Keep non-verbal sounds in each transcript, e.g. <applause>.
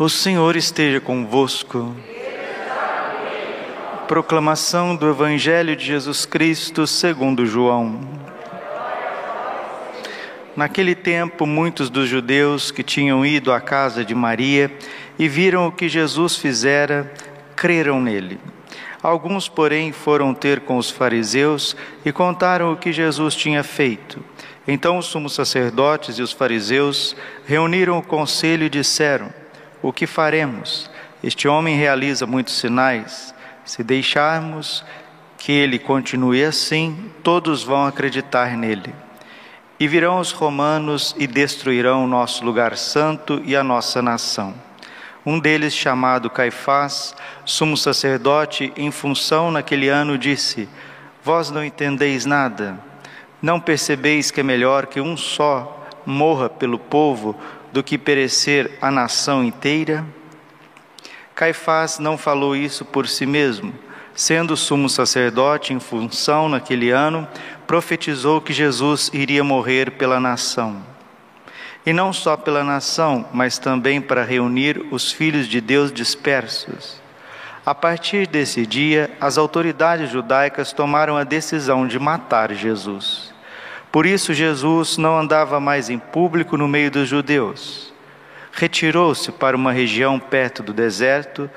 O Senhor esteja convosco. Proclamação do Evangelho de Jesus Cristo segundo João. Naquele tempo, muitos dos judeus que tinham ido à casa de Maria e viram o que Jesus fizera, creram nele. Alguns, porém, foram ter com os fariseus e contaram o que Jesus tinha feito. Então os sumos sacerdotes e os fariseus reuniram o conselho e disseram: O que faremos? Este homem realiza muitos sinais. Se deixarmos que ele continue assim, todos vão acreditar nele. E virão os romanos e destruirão o nosso lugar santo e a nossa nação. Um deles, chamado Caifás, sumo sacerdote em função naquele ano, disse: Vós não entendeis nada. Não percebeis que é melhor que um só morra pelo povo do que perecer a nação inteira? Caifás não falou isso por si mesmo. Sendo sumo sacerdote em função naquele ano, profetizou que Jesus iria morrer pela nação. E não só pela nação, mas também para reunir os filhos de Deus dispersos. A partir desse dia, as autoridades judaicas tomaram a decisão de matar Jesus. Por isso, Jesus não andava mais em público no meio dos judeus. Retirou-se para uma região perto do deserto,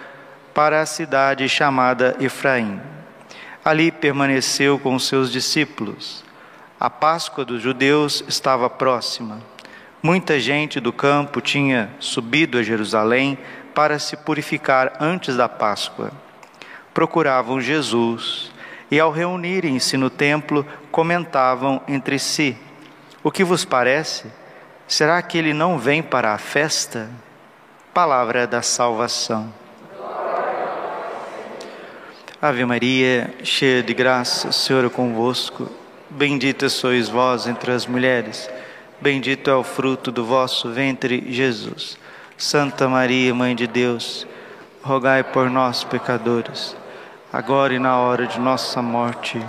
para a cidade chamada Efraim. Ali permaneceu com seus discípulos. A Páscoa dos judeus estava próxima. Muita gente do campo tinha subido a Jerusalém para se purificar antes da Páscoa. Procuravam Jesus e, ao reunirem-se no templo, comentavam entre si: O que vos parece? Será que ele não vem para a festa? Palavra da salvação. Ave Maria, cheia de graça, o Senhor é convosco. Bendita sois vós entre as mulheres. Bendito é o fruto do vosso ventre, Jesus. Santa Maria, Mãe de Deus, rogai por nós, pecadores, agora e na hora de nossa morte.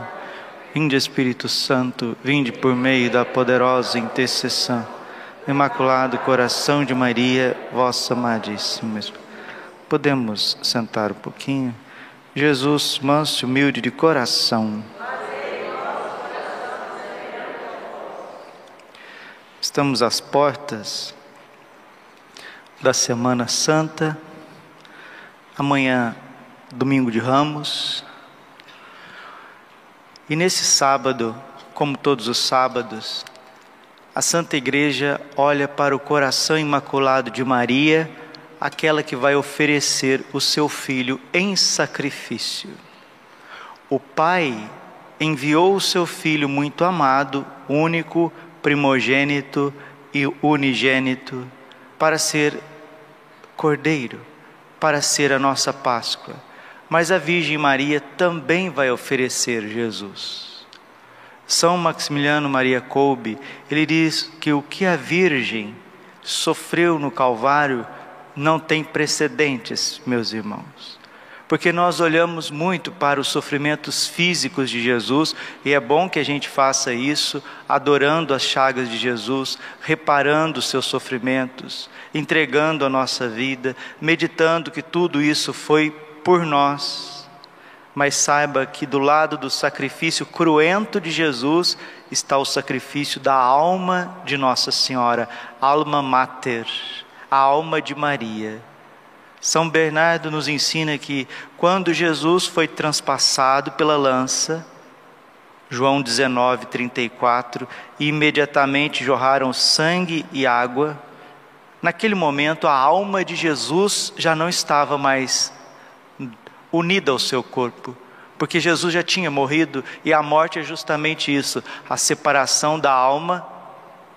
Vinde, Espírito Santo, vinde por meio da poderosa intercessão. Imaculado Coração de Maria, vossa amadíssima. Podemos sentar um pouquinho? Jesus, manso e humilde de coração. Estamos às portas da Semana Santa, amanhã, domingo de Ramos, e nesse sábado, como todos os sábados, a Santa Igreja olha para o coração imaculado de Maria aquela que vai oferecer o seu filho em sacrifício. O Pai enviou o seu filho muito amado, único, primogênito e unigênito, para ser cordeiro, para ser a nossa Páscoa. Mas a Virgem Maria também vai oferecer Jesus. São Maximiliano Maria Kolbe, ele diz que o que a Virgem sofreu no Calvário não tem precedentes, meus irmãos. Porque nós olhamos muito para os sofrimentos físicos de Jesus, e é bom que a gente faça isso, adorando as chagas de Jesus, reparando os seus sofrimentos, entregando a nossa vida, meditando que tudo isso foi por nós. Mas saiba que do lado do sacrifício cruento de Jesus está o sacrifício da alma de Nossa Senhora, alma mater a alma de Maria. São Bernardo nos ensina que quando Jesus foi transpassado pela lança, João 19, 34, e imediatamente jorraram sangue e água, naquele momento a alma de Jesus já não estava mais unida ao seu corpo, porque Jesus já tinha morrido e a morte é justamente isso a separação da alma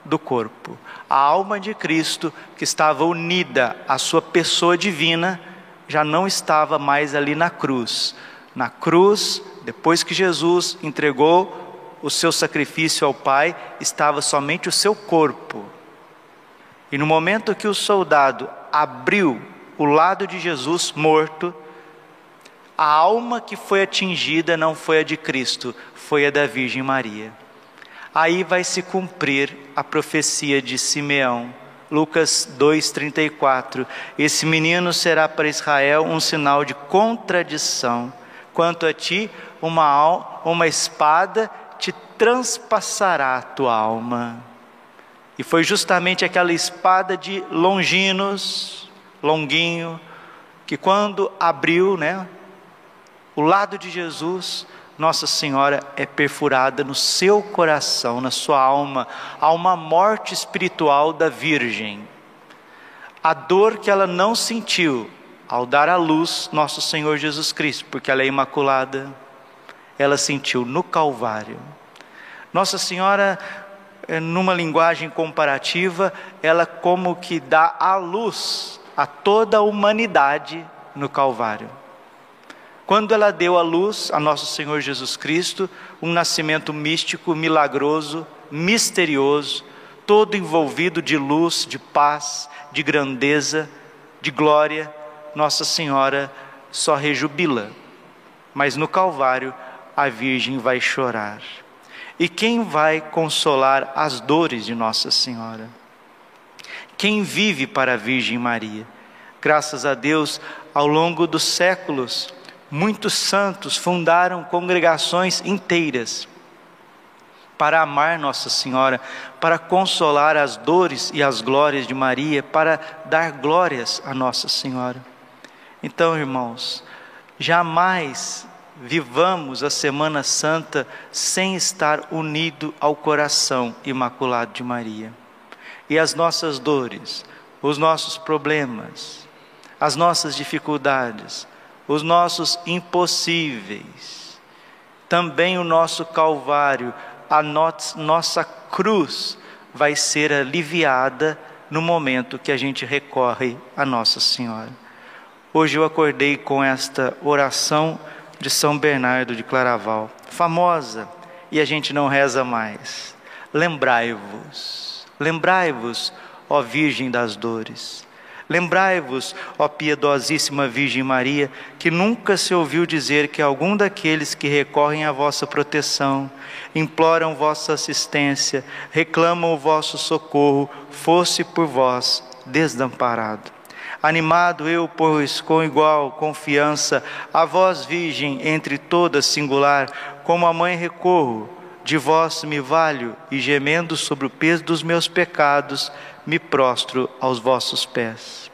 do corpo. A alma de Cristo, que estava unida à sua pessoa divina, já não estava mais ali na cruz. Na cruz, depois que Jesus entregou o seu sacrifício ao Pai, estava somente o seu corpo. E no momento que o soldado abriu o lado de Jesus morto, a alma que foi atingida não foi a de Cristo, foi a da Virgem Maria aí vai se cumprir a profecia de Simeão, Lucas 2:34. Esse menino será para Israel um sinal de contradição. Quanto a ti, uma, uma espada te transpassará a tua alma. E foi justamente aquela espada de Longinos, Longuinho, que quando abriu, né, o lado de Jesus, nossa Senhora é perfurada no seu coração, na sua alma, há uma morte espiritual da Virgem. A dor que ela não sentiu ao dar à luz nosso Senhor Jesus Cristo, porque ela é imaculada, ela sentiu no Calvário. Nossa Senhora, eh, numa linguagem comparativa, ela como que dá à luz a toda a humanidade no Calvário. Quando ela deu à luz a nosso Senhor Jesus Cristo, um nascimento místico, milagroso, misterioso, todo envolvido de luz, de paz, de grandeza, de glória, Nossa Senhora só rejubila. Mas no Calvário a Virgem vai chorar. E quem vai consolar as dores de Nossa Senhora? Quem vive para a Virgem Maria? Graças a Deus, ao longo dos séculos, Muitos santos fundaram congregações inteiras para amar Nossa Senhora, para consolar as dores e as glórias de Maria, para dar glórias a Nossa Senhora. Então, irmãos, jamais vivamos a Semana Santa sem estar unido ao coração imaculado de Maria. E as nossas dores, os nossos problemas, as nossas dificuldades, os nossos impossíveis, também o nosso Calvário, a nossa cruz vai ser aliviada no momento que a gente recorre a Nossa Senhora. Hoje eu acordei com esta oração de São Bernardo de Claraval, famosa, e a gente não reza mais. Lembrai-vos, lembrai-vos, ó Virgem das Dores, Lembrai-vos, ó piedosíssima Virgem Maria, que nunca se ouviu dizer que algum daqueles que recorrem à vossa proteção, imploram vossa assistência, reclamam o vosso socorro, fosse por vós desamparado. Animado eu, pois, com igual confiança, a vós, Virgem, entre todas singular, como a mãe recorro, de vós me valho e gemendo sobre o peso dos meus pecados, me prostro aos vossos pés.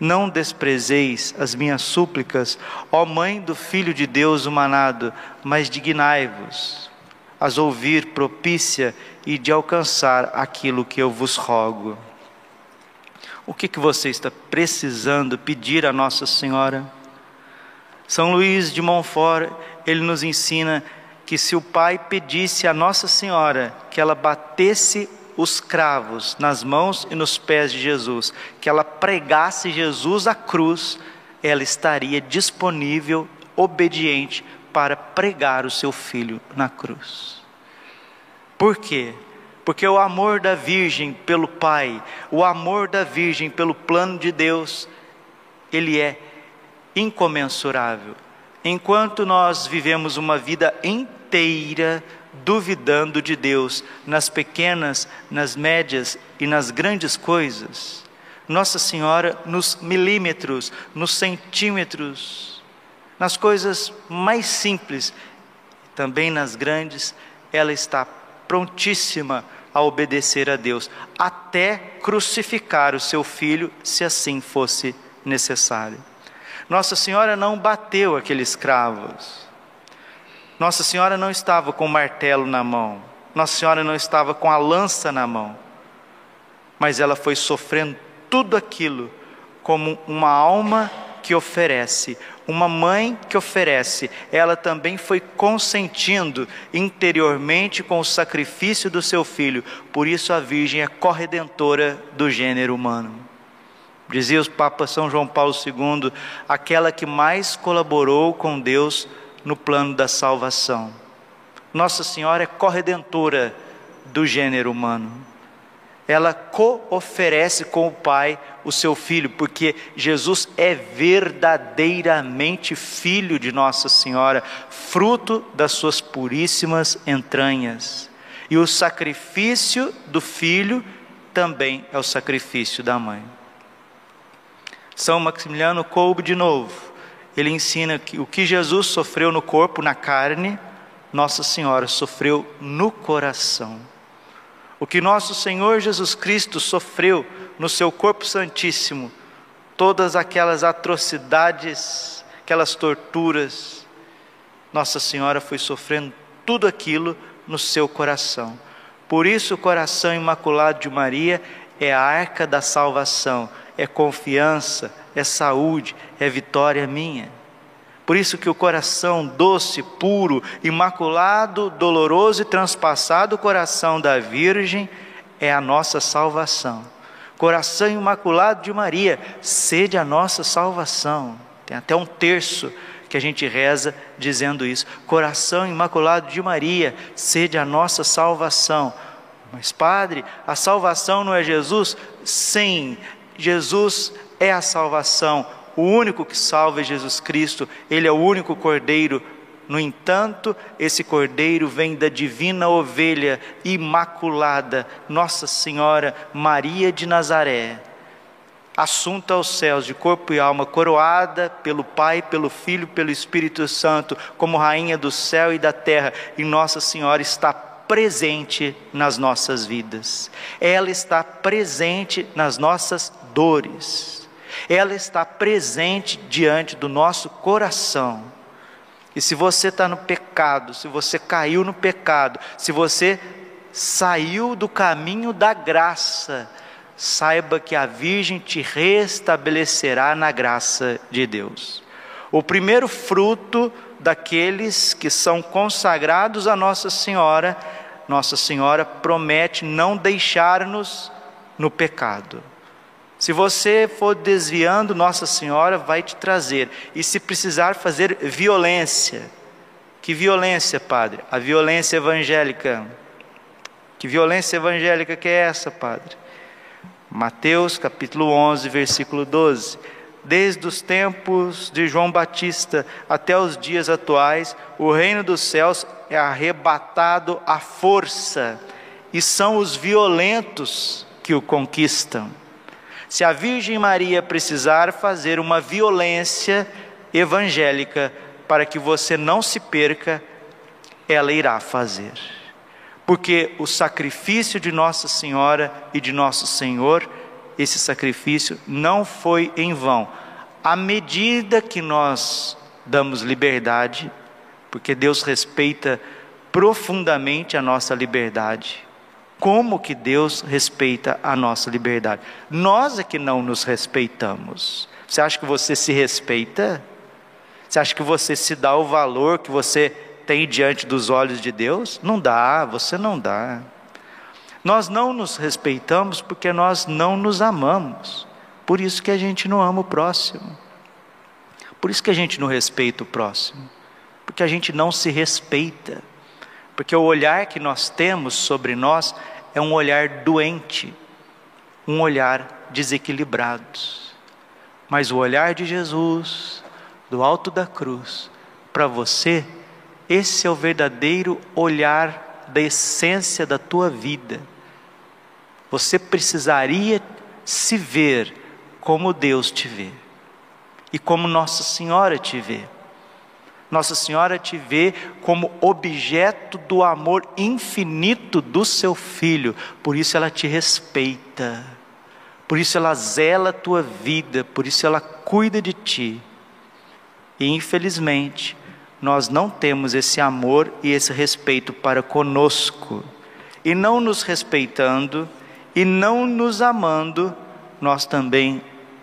Não desprezeis as minhas súplicas, ó Mãe do Filho de Deus humanado, mas dignai-vos as ouvir propícia e de alcançar aquilo que eu vos rogo. O que, que você está precisando pedir a Nossa Senhora? São Luís de Montfort, ele nos ensina que se o pai pedisse a Nossa Senhora que ela batesse os cravos nas mãos e nos pés de Jesus, que ela pregasse Jesus à cruz, ela estaria disponível, obediente para pregar o seu filho na cruz. Por quê? Porque o amor da Virgem pelo Pai, o amor da Virgem pelo plano de Deus, ele é incomensurável. Enquanto nós vivemos uma vida inteira duvidando de Deus nas pequenas, nas médias e nas grandes coisas, Nossa Senhora, nos milímetros, nos centímetros, nas coisas mais simples, também nas grandes, ela está prontíssima a obedecer a Deus, até crucificar o seu filho, se assim fosse necessário. Nossa Senhora não bateu aqueles cravos. Nossa Senhora não estava com o martelo na mão. Nossa Senhora não estava com a lança na mão. Mas ela foi sofrendo tudo aquilo como uma alma que oferece, uma mãe que oferece, ela também foi consentindo interiormente com o sacrifício do seu filho, por isso a Virgem é corredentora do gênero humano. Dizia o Papa São João Paulo II, aquela que mais colaborou com Deus no plano da salvação. Nossa Senhora é corredentora do gênero humano. Ela co-oferece com o Pai o seu filho, porque Jesus é verdadeiramente filho de Nossa Senhora, fruto das suas puríssimas entranhas. E o sacrifício do filho também é o sacrifício da mãe. São Maximiliano coube de novo. Ele ensina que o que Jesus sofreu no corpo, na carne, Nossa Senhora sofreu no coração. O que nosso Senhor Jesus Cristo sofreu no seu corpo santíssimo, todas aquelas atrocidades, aquelas torturas, Nossa Senhora foi sofrendo tudo aquilo no seu coração. Por isso, o coração imaculado de Maria é a arca da salvação, é confiança, é saúde, é vitória minha. Por isso que o coração doce, puro, imaculado, doloroso e transpassado, coração da Virgem é a nossa salvação. Coração imaculado de Maria, sede a nossa salvação. Tem até um terço que a gente reza dizendo isso. Coração imaculado de Maria, sede a nossa salvação. Mas, Padre, a salvação não é Jesus? Sim, Jesus é a salvação o único que salva é Jesus Cristo, ele é o único cordeiro. No entanto, esse cordeiro vem da divina ovelha imaculada, Nossa Senhora Maria de Nazaré, assunta aos céus de corpo e alma, coroada pelo Pai, pelo Filho, pelo Espírito Santo, como rainha do céu e da terra, e Nossa Senhora está presente nas nossas vidas. Ela está presente nas nossas dores ela está presente diante do nosso coração. E se você está no pecado, se você caiu no pecado, se você saiu do caminho da graça, saiba que a Virgem te restabelecerá na graça de Deus. O primeiro fruto daqueles que são consagrados a Nossa Senhora, Nossa Senhora promete não deixar-nos no pecado. Se você for desviando, Nossa Senhora vai te trazer. E se precisar fazer violência, que violência, Padre? A violência evangélica. Que violência evangélica que é essa, Padre? Mateus capítulo 11, versículo 12. Desde os tempos de João Batista até os dias atuais, o reino dos céus é arrebatado à força, e são os violentos que o conquistam. Se a Virgem Maria precisar fazer uma violência evangélica para que você não se perca, ela irá fazer. Porque o sacrifício de Nossa Senhora e de Nosso Senhor, esse sacrifício não foi em vão. À medida que nós damos liberdade, porque Deus respeita profundamente a nossa liberdade, como que Deus respeita a nossa liberdade? Nós é que não nos respeitamos. Você acha que você se respeita? Você acha que você se dá o valor que você tem diante dos olhos de Deus? Não dá, você não dá. Nós não nos respeitamos porque nós não nos amamos. Por isso que a gente não ama o próximo. Por isso que a gente não respeita o próximo. Porque a gente não se respeita. Porque o olhar que nós temos sobre nós é um olhar doente, um olhar desequilibrado. Mas o olhar de Jesus, do alto da cruz, para você, esse é o verdadeiro olhar da essência da tua vida. Você precisaria se ver como Deus te vê e como Nossa Senhora te vê. Nossa Senhora te vê como objeto do amor infinito do seu filho, por isso ela te respeita, por isso ela zela a tua vida, por isso ela cuida de ti. E infelizmente, nós não temos esse amor e esse respeito para conosco, e não nos respeitando e não nos amando, nós também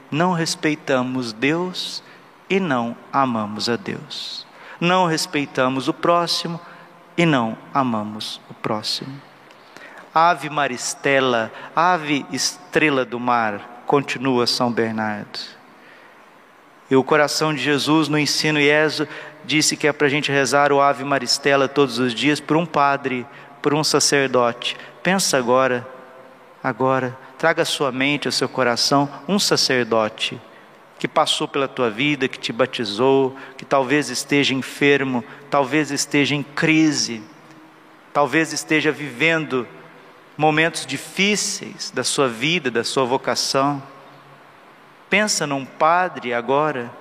não respeitamos Deus e não amamos a Deus não respeitamos o próximo e não amamos o próximo. Ave Maristela, ave estrela do mar, continua São Bernardo. E o coração de Jesus no ensino IESO disse que é para a gente rezar o Ave Maristela todos os dias por um padre, por um sacerdote. Pensa agora, agora, traga à sua mente, ao seu coração, um sacerdote que passou pela tua vida, que te batizou, que talvez esteja enfermo, talvez esteja em crise, talvez esteja vivendo momentos difíceis da sua vida, da sua vocação. Pensa num padre agora,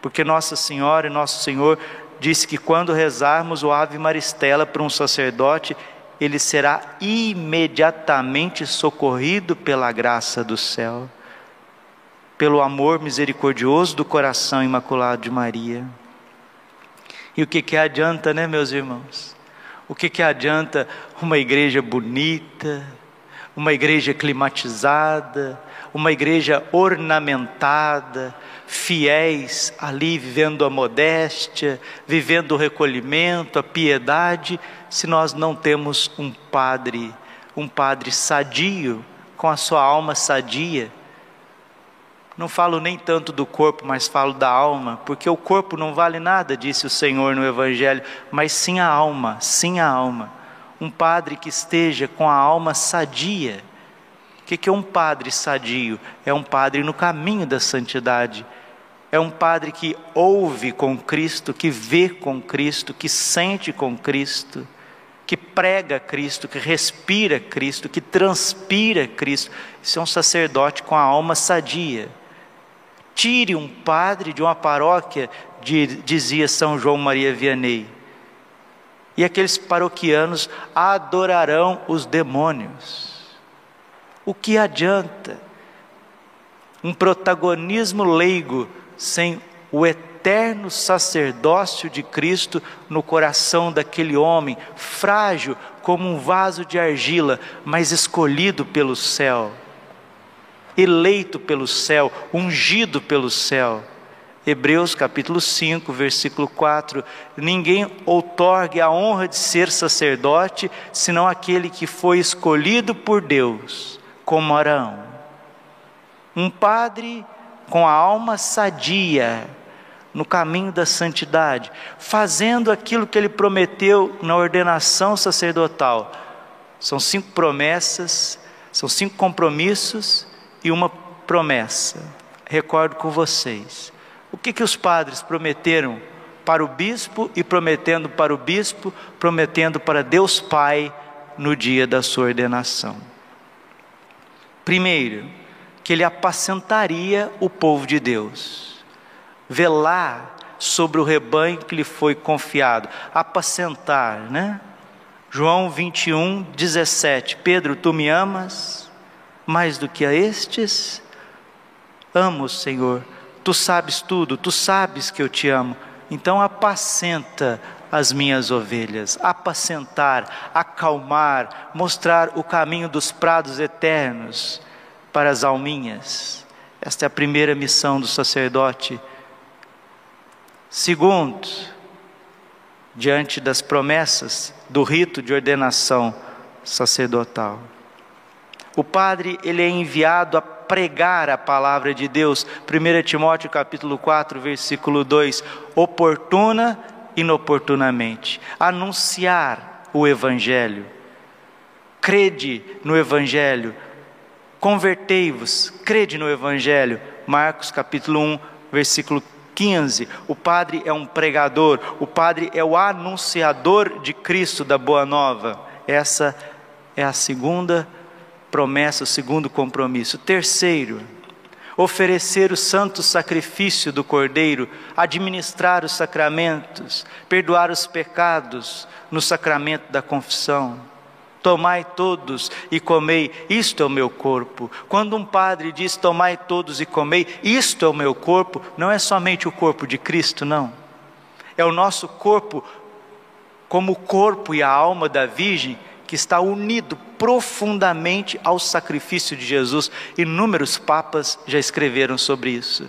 porque Nossa Senhora e Nosso Senhor disse que quando rezarmos o Ave Maristela para um sacerdote, ele será imediatamente socorrido pela graça do céu, pelo amor misericordioso do coração imaculado de Maria. E o que, que adianta, né, meus irmãos? O que, que adianta uma igreja bonita, uma igreja climatizada, uma igreja ornamentada, fiéis ali vivendo a modéstia, vivendo o recolhimento, a piedade, se nós não temos um padre, um padre sadio, com a sua alma sadia. Não falo nem tanto do corpo, mas falo da alma, porque o corpo não vale nada, disse o Senhor no Evangelho, mas sim a alma, sim a alma. Um padre que esteja com a alma sadia. O que é um padre sadio? É um padre no caminho da santidade é um padre que ouve com Cristo, que vê com Cristo, que sente com Cristo, que prega Cristo, que respira Cristo, que transpira Cristo. Isso é um sacerdote com a alma sadia. Tire um padre de uma paróquia, dizia São João Maria Vianney. E aqueles paroquianos adorarão os demônios. O que adianta? Um protagonismo leigo sem o eterno sacerdócio de Cristo no coração daquele homem, frágil como um vaso de argila, mas escolhido pelo céu, eleito pelo céu, ungido pelo céu. Hebreus capítulo 5, versículo 4: Ninguém outorgue a honra de ser sacerdote, senão aquele que foi escolhido por Deus, como Arão. Um padre com a alma sadia no caminho da santidade, fazendo aquilo que ele prometeu na ordenação sacerdotal. São cinco promessas, são cinco compromissos e uma promessa. Recordo com vocês. O que, que os padres prometeram para o bispo e prometendo para o bispo, prometendo para Deus Pai no dia da sua ordenação? Primeiro, que ele apacentaria o povo de Deus, velar sobre o rebanho que lhe foi confiado, apacentar, né? João 21, 17: Pedro, tu me amas mais do que a estes? Amo, Senhor, tu sabes tudo, tu sabes que eu te amo, então apacenta as minhas ovelhas, apacentar, acalmar, mostrar o caminho dos prados eternos para as alminhas. Esta é a primeira missão do sacerdote. Segundo, diante das promessas do rito de ordenação sacerdotal. O padre, ele é enviado a pregar a palavra de Deus. 1 Timóteo capítulo 4, versículo 2, oportuna inoportunamente, anunciar o evangelho. Crede no evangelho, Convertei-vos, crede no Evangelho. Marcos capítulo 1, versículo 15. O padre é um pregador, o padre é o anunciador de Cristo da Boa Nova. Essa é a segunda promessa, o segundo compromisso. Terceiro, oferecer o santo sacrifício do Cordeiro, administrar os sacramentos, perdoar os pecados no sacramento da confissão. Tomai todos e comei, isto é o meu corpo. Quando um padre diz tomai todos e comei, isto é o meu corpo, não é somente o corpo de Cristo, não. É o nosso corpo, como o corpo e a alma da Virgem, que está unido profundamente ao sacrifício de Jesus. Inúmeros papas já escreveram sobre isso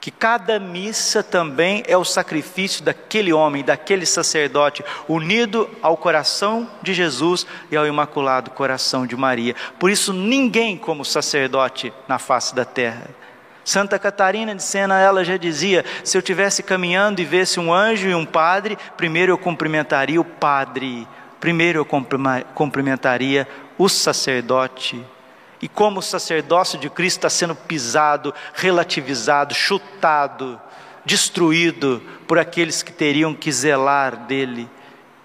que cada missa também é o sacrifício daquele homem, daquele sacerdote, unido ao coração de Jesus e ao imaculado coração de Maria. Por isso, ninguém como sacerdote na face da terra. Santa Catarina de Sena, ela já dizia: se eu tivesse caminhando e visse um anjo e um padre, primeiro eu cumprimentaria o padre, primeiro eu cumprimentaria o sacerdote e como o sacerdócio de Cristo está sendo pisado, relativizado, chutado, destruído por aqueles que teriam que zelar dele,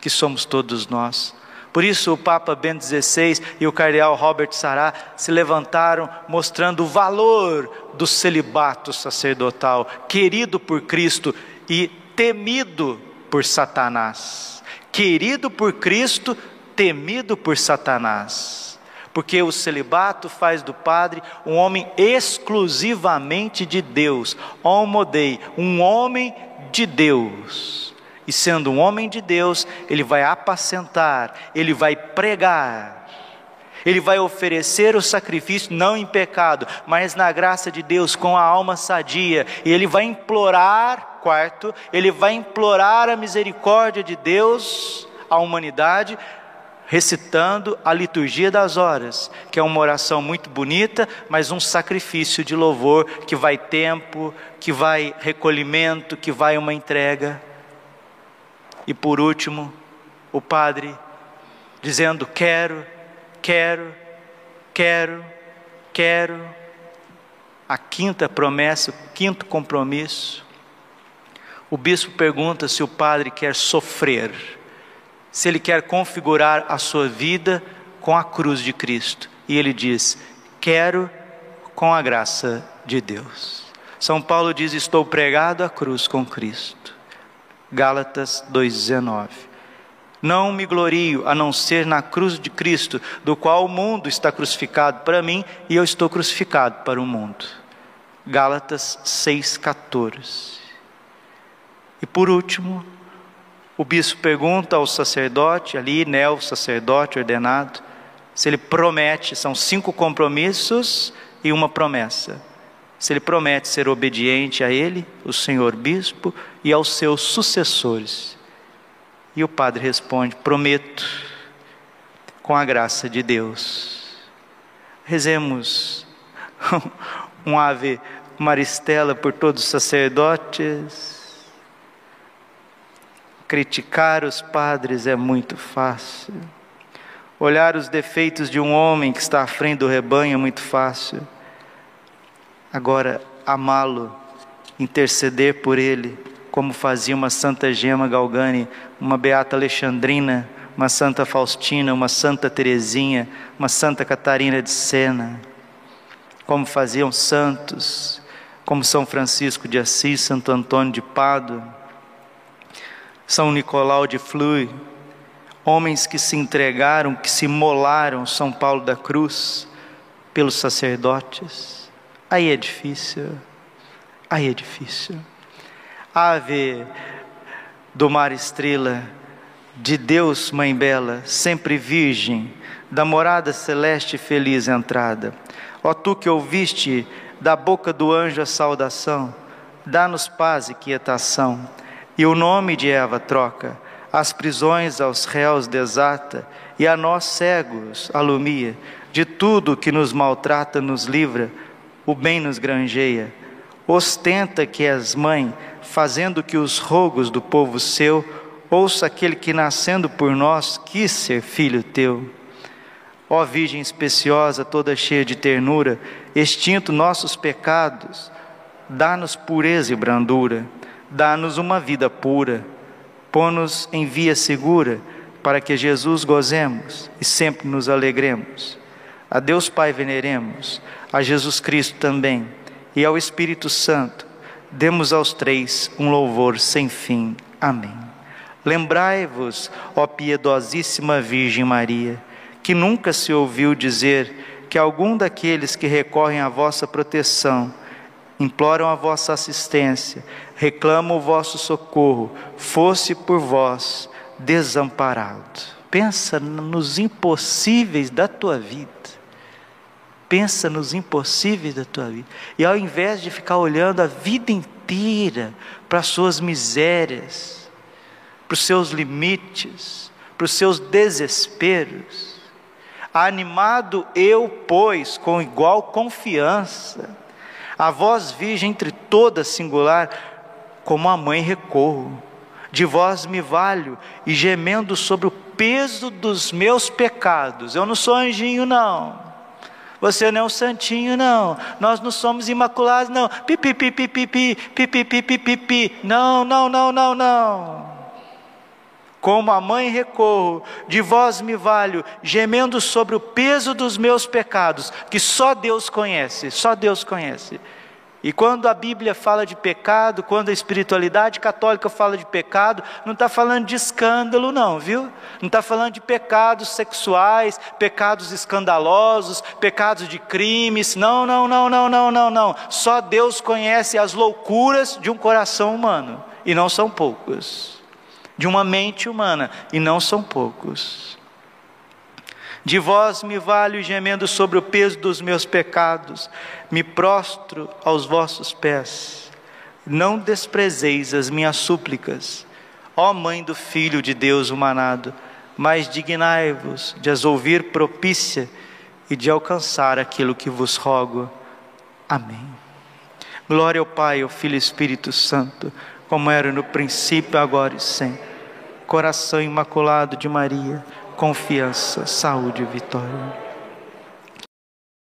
que somos todos nós. Por isso, o Papa Bento XVI e o cardeal Robert Sará se levantaram mostrando o valor do celibato sacerdotal, querido por Cristo e temido por Satanás. Querido por Cristo, temido por Satanás. Porque o celibato faz do padre um homem exclusivamente de Deus, homodei, um homem de Deus. E sendo um homem de Deus, ele vai apacentar, ele vai pregar, ele vai oferecer o sacrifício não em pecado, mas na graça de Deus, com a alma sadia, e ele vai implorar, quarto, ele vai implorar a misericórdia de Deus à humanidade, recitando a liturgia das horas, que é uma oração muito bonita, mas um sacrifício de louvor que vai tempo, que vai recolhimento, que vai uma entrega. E por último, o padre dizendo: Quero, quero, quero, quero. A quinta promessa, o quinto compromisso. O bispo pergunta se o padre quer sofrer, se ele quer configurar a sua vida com a cruz de Cristo. E ele diz: Quero com a graça de Deus. São Paulo diz: Estou pregado à cruz com Cristo. Gálatas 2,19. Não me glorio a não ser na cruz de Cristo, do qual o mundo está crucificado para mim e eu estou crucificado para o mundo. Gálatas 6,14. E por último, o bispo pergunta ao sacerdote, ali, né, o sacerdote ordenado, se ele promete, são cinco compromissos e uma promessa se ele promete ser obediente a ele, o senhor bispo, e aos seus sucessores. E o padre responde: Prometo, com a graça de Deus. Rezemos <laughs> um ave maristela por todos os sacerdotes. Criticar os padres é muito fácil. Olhar os defeitos de um homem que está à frente do rebanho é muito fácil. Agora, amá-lo, interceder por ele, como fazia uma Santa Gema Galgani, uma Beata Alexandrina, uma Santa Faustina, uma Santa Teresinha, uma Santa Catarina de Sena, como faziam santos, como São Francisco de Assis, Santo Antônio de Pádua, São Nicolau de Flui, homens que se entregaram, que se molaram, São Paulo da Cruz, pelos sacerdotes Aí é difícil. Aí é difícil. Ave do mar estrela, de Deus, Mãe Bela, sempre virgem, da morada celeste feliz entrada. Ó tu que ouviste da boca do anjo a saudação, dá-nos paz e quietação. E o nome de Eva troca, as prisões aos réus desata, e a nós cegos alumia, de tudo que nos maltrata nos livra o bem nos granjeia. Ostenta que és mãe, fazendo que os rogos do povo seu ouça aquele que nascendo por nós quis ser filho teu. Ó Virgem especiosa, toda cheia de ternura, extinto nossos pecados, dá-nos pureza e brandura, dá-nos uma vida pura, põe-nos em via segura, para que Jesus gozemos e sempre nos alegremos. A Deus Pai veneremos, a Jesus Cristo também e ao Espírito Santo. Demos aos três um louvor sem fim. Amém. Lembrai-vos, ó piedosíssima Virgem Maria, que nunca se ouviu dizer que algum daqueles que recorrem à vossa proteção, imploram a vossa assistência, reclamam o vosso socorro, fosse por vós desamparado. Pensa nos impossíveis da tua vida pensa nos impossíveis da tua vida. E ao invés de ficar olhando a vida inteira para as suas misérias, para os seus limites, para os seus desesperos, animado eu, pois, com igual confiança, a voz virgem entre todas singular, como a mãe recorro, de vós me valho, e gemendo sobre o peso dos meus pecados, eu não sou anjinho, não você não é um santinho, não. Nós não somos imaculados, não. Pipi, pipi, pipi, pipi, pipi, pipi. Não, não, não, não, não. Como a mãe recorro, de vós me valho, gemendo sobre o peso dos meus pecados, que só Deus conhece, só Deus conhece. E quando a Bíblia fala de pecado, quando a espiritualidade católica fala de pecado, não está falando de escândalo, não, viu? Não está falando de pecados sexuais, pecados escandalosos, pecados de crimes. Não, não, não, não, não, não, não. Só Deus conhece as loucuras de um coração humano, e não são poucos. De uma mente humana, e não são poucos. De vós me valho gemendo sobre o peso dos meus pecados, me prostro aos vossos pés. Não desprezeis as minhas súplicas, ó Mãe do Filho de Deus humanado, mas dignai-vos de as ouvir propícia e de alcançar aquilo que vos rogo. Amém. Glória ao Pai, ao Filho e Espírito Santo, como era no princípio, agora e sempre. Coração imaculado de Maria confiança, saúde e vitória.